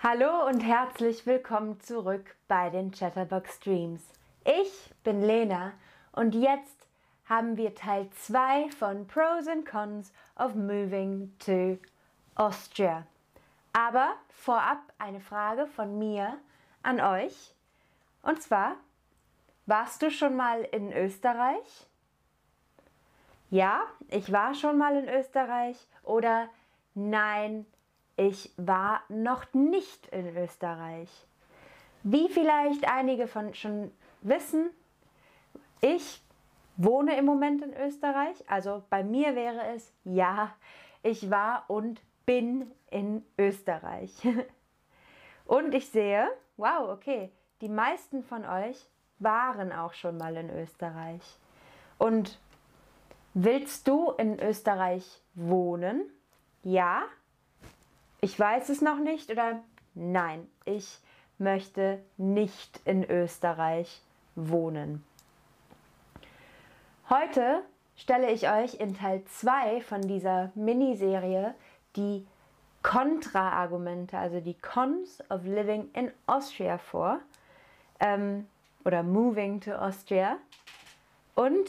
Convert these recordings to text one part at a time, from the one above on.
Hallo und herzlich willkommen zurück bei den Chatterbox Streams. Ich bin Lena und jetzt haben wir Teil 2 von Pros and Cons of Moving to Austria. Aber vorab eine Frage von mir an euch. Und zwar, warst du schon mal in Österreich? Ja, ich war schon mal in Österreich oder nein, ich war noch nicht in Österreich. Wie vielleicht einige von schon wissen, ich wohne im Moment in Österreich. Also bei mir wäre es ja, ich war und bin in Österreich. und ich sehe, wow, okay, die meisten von euch waren auch schon mal in Österreich. Und willst du in Österreich wohnen? Ja, ich weiß es noch nicht oder nein, ich möchte nicht in Österreich wohnen. Heute stelle ich euch in Teil 2 von dieser Miniserie die Kontraargumente, also die Cons of Living in Austria vor ähm, oder Moving to Austria. Und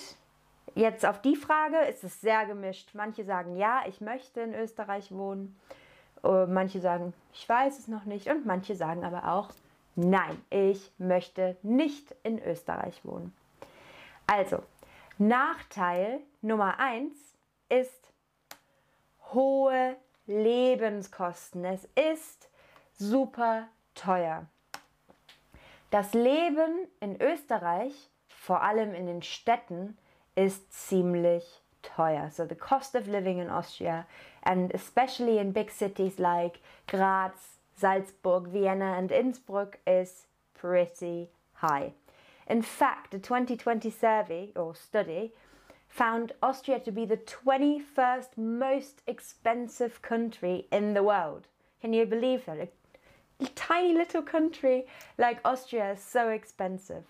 jetzt auf die Frage ist es sehr gemischt. Manche sagen, ja, ich möchte in Österreich wohnen. Äh, manche sagen, ich weiß es noch nicht und manche sagen aber auch, nein, ich möchte nicht in Österreich wohnen. Also, Nachteil Nummer 1 ist hohe Lebenskosten. Es ist super teuer. Das Leben in Österreich, vor allem in den Städten, ist ziemlich teuer. So the cost of living in Austria, and especially in big cities like Graz, Salzburg, Vienna, and Innsbruck, is pretty high. In fact, a 2020 survey or study found Austria to be the 21st most expensive country in the world. Can you believe that? A tiny little country like Austria is so expensive.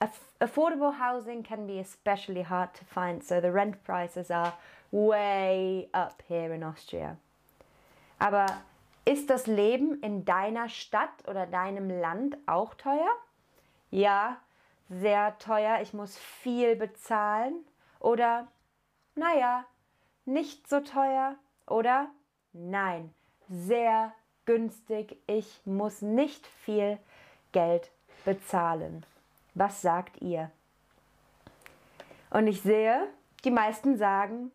Aff affordable housing can be especially hard to find, so the rent prices are way up here in Austria. Aber ist das Leben in deiner Stadt oder deinem Land auch teuer? Ja, sehr teuer. Ich muss viel bezahlen. Oder, naja, nicht so teuer. Oder, nein, sehr günstig. Ich muss nicht viel Geld bezahlen. Was sagt ihr? Und ich sehe, die meisten sagen,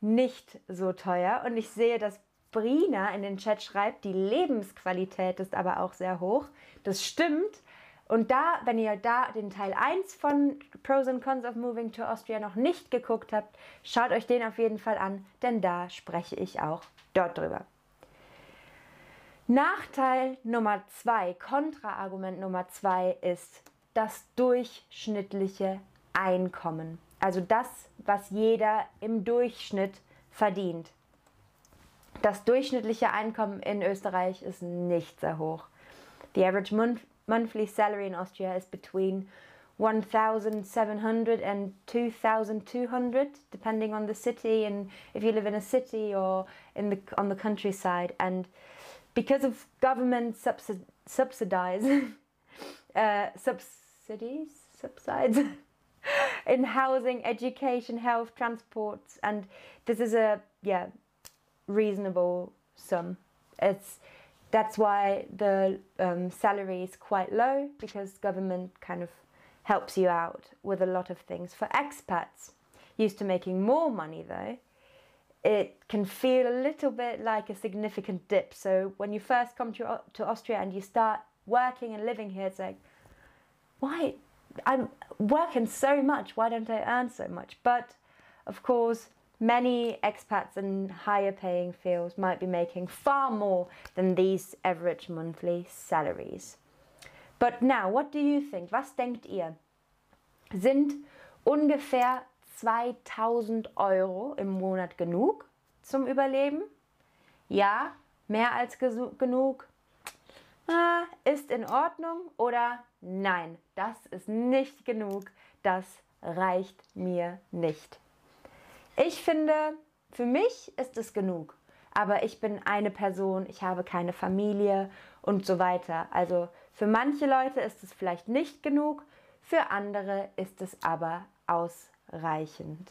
nicht so teuer. Und ich sehe, dass Brina in den Chat schreibt, die Lebensqualität ist aber auch sehr hoch. Das stimmt. Und da, wenn ihr da den Teil 1 von Pros and Cons of Moving to Austria noch nicht geguckt habt, schaut euch den auf jeden Fall an, denn da spreche ich auch dort drüber. Nachteil Nummer 2, Kontraargument Nummer 2 ist, das durchschnittliche Einkommen. Also das, was jeder im Durchschnitt verdient. Das durchschnittliche Einkommen in Österreich ist nicht sehr hoch. The average month monthly salary in Austria is between 1,700 and 2,200, depending on the city and if you live in a city or in the on the countryside. And because of government subsid subsidize uh, subs cities subsides in housing, education, health, transport, and this is a yeah reasonable sum. It's that's why the um, salary is quite low because government kind of helps you out with a lot of things. For expats used to making more money though, it can feel a little bit like a significant dip. So when you first come to, to Austria and you start working and living here, it's like why I'm working so much, why don't I earn so much? But of course, many expats in higher paying fields might be making far more than these average monthly salaries. But now, what do you think? Was denkt ihr? Sind ungefähr 2000 Euro im Monat genug zum Überleben? Ja, mehr als genug? ah, ist in Ordnung oder nein, das ist nicht genug, das reicht mir nicht. Ich finde, für mich ist es genug. aber ich bin eine Person, ich habe keine Familie und so weiter. Also für manche Leute ist es vielleicht nicht genug, für andere ist es aber ausreichend.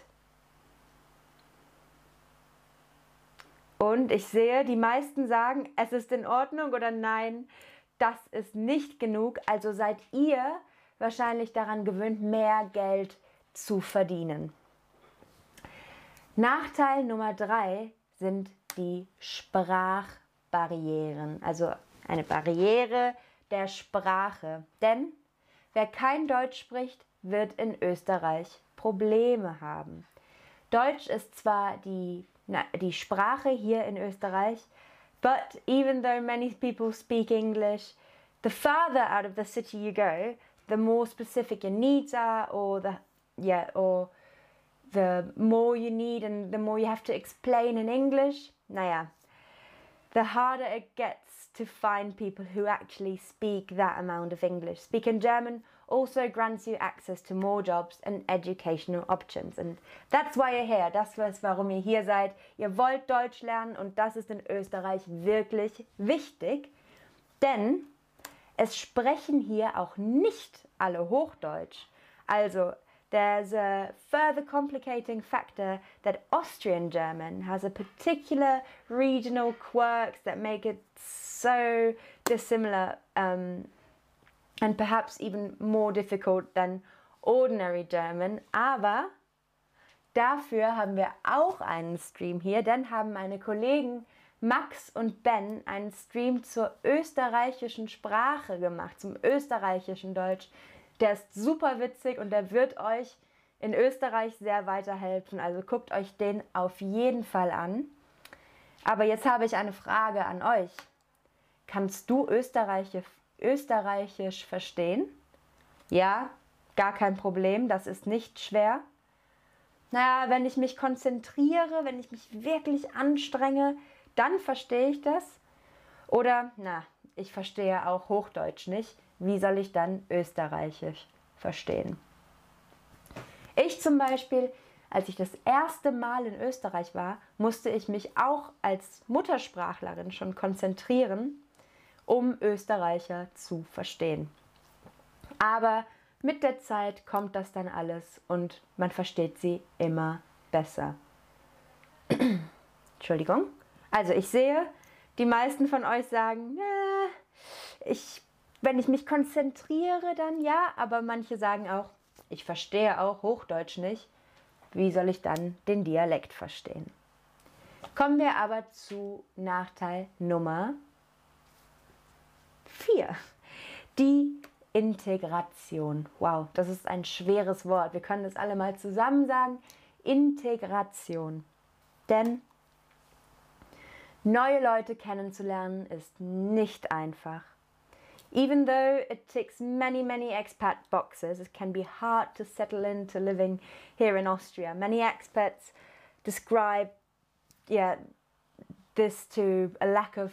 Und ich sehe, die meisten sagen, es ist in Ordnung oder nein, das ist nicht genug. Also seid ihr wahrscheinlich daran gewöhnt, mehr Geld zu verdienen. Nachteil Nummer drei sind die Sprachbarrieren, also eine Barriere der Sprache. Denn wer kein Deutsch spricht, wird in Österreich Probleme haben. Deutsch ist zwar die na, die Sprache hier in Österreich. But even though many people speak English, the farther out of the city you go, the more specific your needs are, or the yeah, or the more you need and the more you have to explain in English. Naja, the harder it gets to find people who actually speak that amount of English. Speak in German also grants you access to more jobs and educational options. And that's why you're here. Das ist, warum ihr hier seid. Ihr wollt Deutsch lernen und das ist in Österreich wirklich wichtig, denn es sprechen hier auch nicht alle Hochdeutsch. Also there's a further complicating factor that Austrian German has a particular regional quirks that make it so dissimilar um, and perhaps even more difficult than ordinary German. Aber dafür haben wir auch einen Stream hier, denn haben meine Kollegen Max und Ben einen Stream zur österreichischen Sprache gemacht, zum österreichischen Deutsch. Der ist super witzig und der wird euch in Österreich sehr weiterhelfen. Also guckt euch den auf jeden Fall an. Aber jetzt habe ich eine Frage an euch. Kannst du Österreichisch Österreichisch verstehen? Ja, gar kein Problem, das ist nicht schwer. Naja, wenn ich mich konzentriere, wenn ich mich wirklich anstrenge, dann verstehe ich das. Oder, na, ich verstehe auch Hochdeutsch nicht. Wie soll ich dann Österreichisch verstehen? Ich zum Beispiel, als ich das erste Mal in Österreich war, musste ich mich auch als Muttersprachlerin schon konzentrieren, um Österreicher zu verstehen. Aber mit der Zeit kommt das dann alles und man versteht sie immer besser. Entschuldigung. Also ich sehe, die meisten von euch sagen, ich, wenn ich mich konzentriere, dann ja, aber manche sagen auch, ich verstehe auch Hochdeutsch nicht. Wie soll ich dann den Dialekt verstehen? Kommen wir aber zu Nachteil Nummer 4. Die Integration. Wow, das ist ein schweres Wort. Wir können das alle mal zusammen sagen. Integration. Denn neue Leute kennenzulernen ist nicht einfach. Even though it ticks many, many expat boxes, it can be hard to settle into living here in Austria. Many expats describe yeah, this to a lack of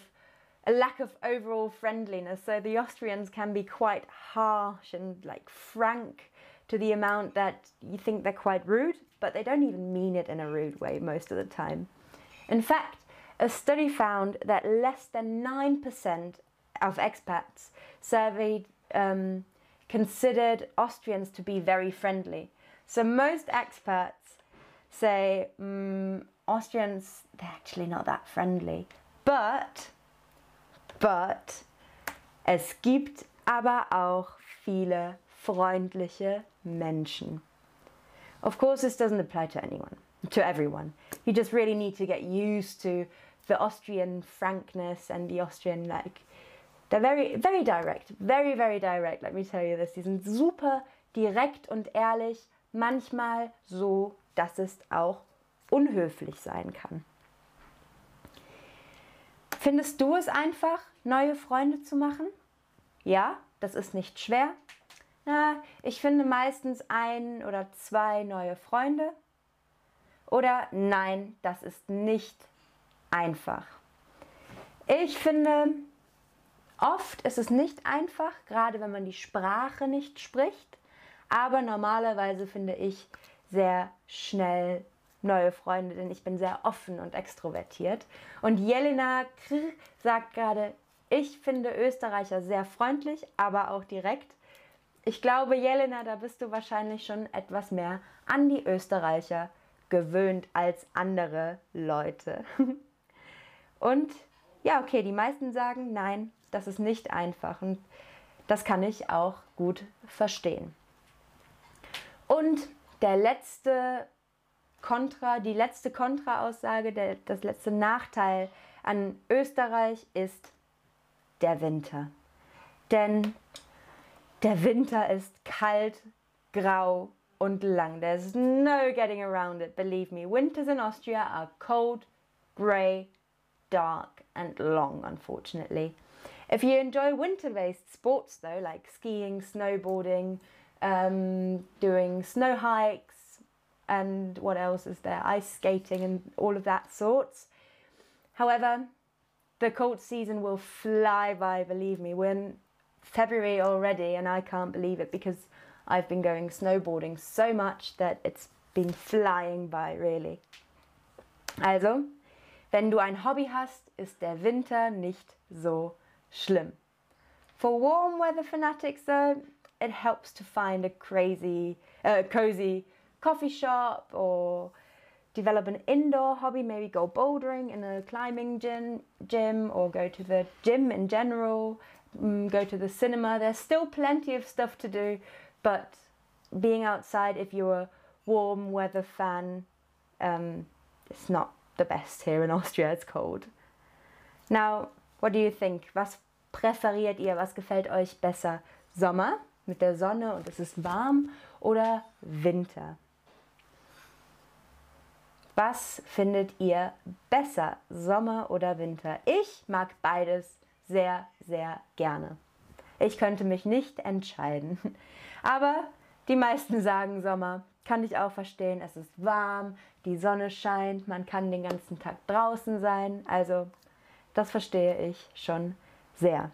a lack of overall friendliness. So the Austrians can be quite harsh and like frank to the amount that you think they're quite rude, but they don't even mean it in a rude way most of the time. In fact, a study found that less than 9% of expats surveyed um, considered Austrians to be very friendly. So most expats say mm, Austrians, they're actually not that friendly. But But es gibt aber auch viele freundliche Menschen. Of course, this doesn't apply to anyone, to everyone. You just really need to get used to the Austrian frankness and the Austrian, like, they're very, very direct, very, very direct, let me tell you this. Die sind super direkt und ehrlich, manchmal so, dass es auch unhöflich sein kann. Findest du es einfach, neue Freunde zu machen? Ja, das ist nicht schwer. Na, ich finde meistens ein oder zwei neue Freunde. Oder nein, das ist nicht einfach. Ich finde, oft ist es nicht einfach, gerade wenn man die Sprache nicht spricht. Aber normalerweise finde ich sehr schnell neue Freunde, denn ich bin sehr offen und extrovertiert. Und Jelena Krr sagt gerade, ich finde Österreicher sehr freundlich, aber auch direkt. Ich glaube, Jelena, da bist du wahrscheinlich schon etwas mehr an die Österreicher gewöhnt als andere Leute. Und ja, okay, die meisten sagen, nein, das ist nicht einfach. Und das kann ich auch gut verstehen. Und der letzte Kontra, die letzte Kontraaussage, das letzte Nachteil an Österreich ist der Winter. Denn der Winter ist kalt, grau und lang. There's no getting around it, believe me. Winters in Austria are cold, grey, dark and long, unfortunately. If you enjoy winter-based sports though, like skiing, snowboarding, um, doing snow hikes, and what else is there? Ice skating and all of that sorts. However, the cold season will fly by, believe me. We're in February already, and I can't believe it because I've been going snowboarding so much that it's been flying by, really. Also, wenn du ein Hobby hast, ist der Winter nicht so schlimm. For warm weather fanatics, though, it helps to find a crazy, uh, cozy coffee shop or develop an indoor hobby, maybe go bouldering in a climbing gym, gym or go to the gym in general, um, go to the cinema. There's still plenty of stuff to do, but being outside, if you're a warm weather fan, um, it's not the best here in Austria, it's cold. Now, what do you think? Was präferiert ihr? Was gefällt euch besser? Sommer mit der Sonne und es ist warm oder Winter? Was findet ihr besser, Sommer oder Winter? Ich mag beides sehr, sehr gerne. Ich könnte mich nicht entscheiden. Aber die meisten sagen Sommer. Kann ich auch verstehen. Es ist warm, die Sonne scheint, man kann den ganzen Tag draußen sein. Also, das verstehe ich schon sehr.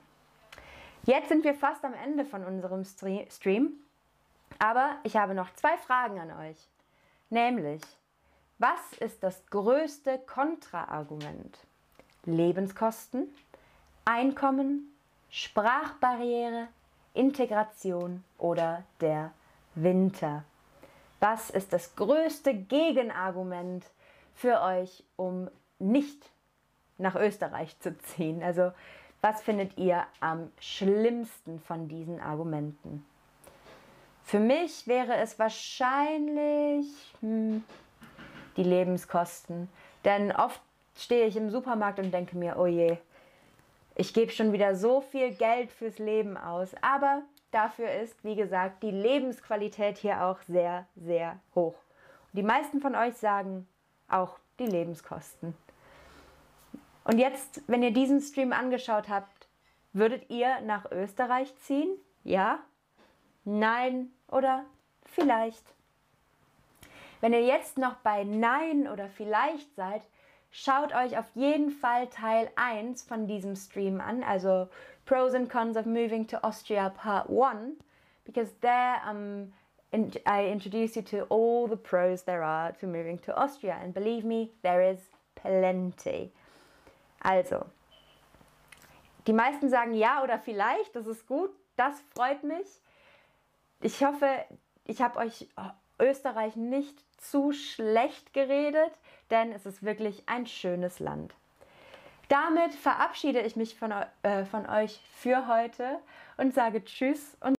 Jetzt sind wir fast am Ende von unserem Stream. Aber ich habe noch zwei Fragen an euch. Nämlich, was ist das größte Kontraargument? Lebenskosten, Einkommen, Sprachbarriere, Integration oder der Winter? Was ist das größte Gegenargument für euch, um nicht nach Österreich zu ziehen? Also was findet ihr am schlimmsten von diesen Argumenten? Für mich wäre es wahrscheinlich hm, die Lebenskosten. Denn oft stehe ich im Supermarkt und denke mir, oh je, ich gebe schon wieder so viel Geld fürs Leben aus. Aber dafür ist, wie gesagt, die Lebensqualität hier auch sehr, sehr hoch. Und die meisten von euch sagen auch die Lebenskosten. Und jetzt, wenn ihr diesen Stream angeschaut habt, würdet ihr nach Österreich ziehen? Ja? Nein? Oder vielleicht? Wenn ihr jetzt noch bei Nein oder vielleicht seid, schaut euch auf jeden Fall Teil 1 von diesem Stream an, also Pros and Cons of Moving to Austria Part 1, because there um, I introduce you to all the pros there are to moving to Austria, and believe me, there is plenty. Also, die meisten sagen ja oder vielleicht, das ist gut, das freut mich. Ich hoffe, ich habe euch Österreich nicht zu schlecht geredet, denn es ist wirklich ein schönes Land. Damit verabschiede ich mich von, äh, von euch für heute und sage Tschüss und